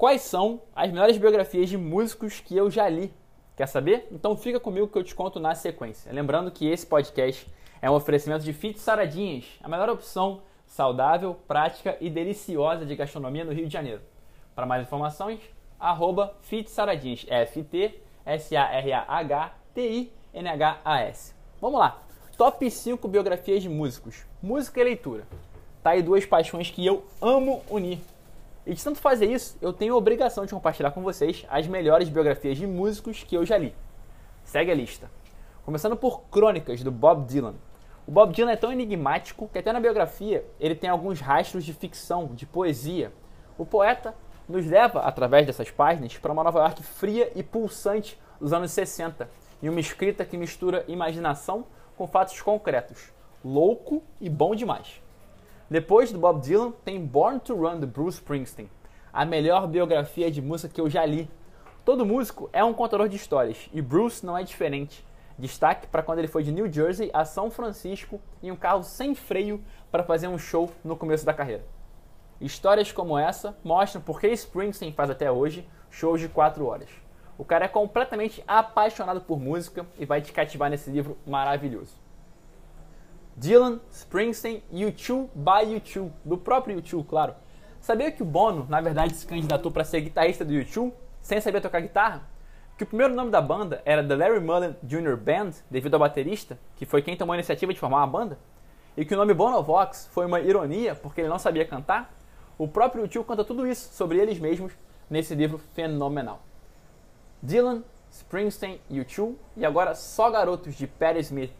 Quais são as melhores biografias de músicos que eu já li? Quer saber? Então fica comigo que eu te conto na sequência. Lembrando que esse podcast é um oferecimento de Fit Saradinhas, a melhor opção saudável, prática e deliciosa de gastronomia no Rio de Janeiro. Para mais informações, arroba Fit Saradinhas, F-T-S-A-R-A-H-T-I-N-H-A-S. Vamos lá, top 5 biografias de músicos. Música e leitura. Tá aí duas paixões que eu amo unir. E de tanto fazer isso, eu tenho a obrigação de compartilhar com vocês as melhores biografias de músicos que eu já li. Segue a lista. Começando por Crônicas, do Bob Dylan. O Bob Dylan é tão enigmático que até na biografia ele tem alguns rastros de ficção, de poesia. O poeta nos leva, através dessas páginas, para uma Nova York fria e pulsante dos anos 60, e uma escrita que mistura imaginação com fatos concretos. Louco e bom demais. Depois do Bob Dylan, tem Born to Run, do Bruce Springsteen, a melhor biografia de música que eu já li. Todo músico é um contador de histórias, e Bruce não é diferente. Destaque para quando ele foi de New Jersey a São Francisco em um carro sem freio para fazer um show no começo da carreira. Histórias como essa mostram por que Springsteen faz até hoje shows de 4 horas. O cara é completamente apaixonado por música e vai te cativar nesse livro maravilhoso. Dylan, Springsteen e U2 by U2, do próprio U2, claro. Sabia que o Bono, na verdade, se candidatou para ser guitarrista do U2 sem saber tocar guitarra? Que o primeiro nome da banda era The Larry Mullen Jr. Band, devido ao baterista, que foi quem tomou a iniciativa de formar uma banda? E que o nome Bonovox foi uma ironia porque ele não sabia cantar? O próprio U2 conta tudo isso sobre eles mesmos nesse livro fenomenal. Dylan, Springsteen, U2 e agora só garotos de Patti Smith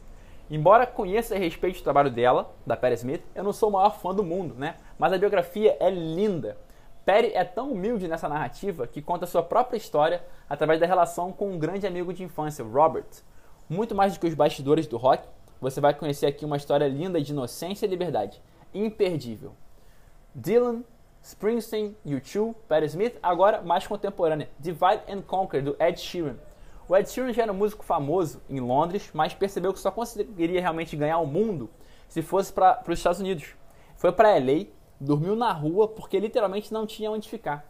Embora conheça e respeite o trabalho dela, da Perry Smith, eu não sou o maior fã do mundo, né? Mas a biografia é linda. Perry é tão humilde nessa narrativa que conta sua própria história através da relação com um grande amigo de infância, Robert. Muito mais do que os bastidores do rock, você vai conhecer aqui uma história linda de inocência e liberdade. Imperdível. Dylan, Springsteen, U2, Perry Smith, agora mais contemporânea, Divide and Conquer, do Ed Sheeran. O Ed Sheeran já era um músico famoso em Londres, mas percebeu que só conseguiria realmente ganhar o mundo se fosse para os Estados Unidos. Foi para LA, dormiu na rua porque literalmente não tinha onde ficar.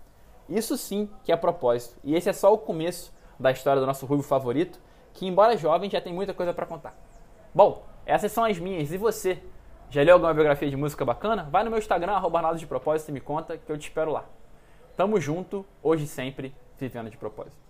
Isso sim que é propósito. E esse é só o começo da história do nosso ruivo favorito, que embora jovem já tem muita coisa para contar. Bom, essas são as minhas. E você? Já leu alguma biografia de música bacana? Vai no meu Instagram, arroba de propósito e me conta que eu te espero lá. Tamo junto, hoje e sempre, vivendo de propósito.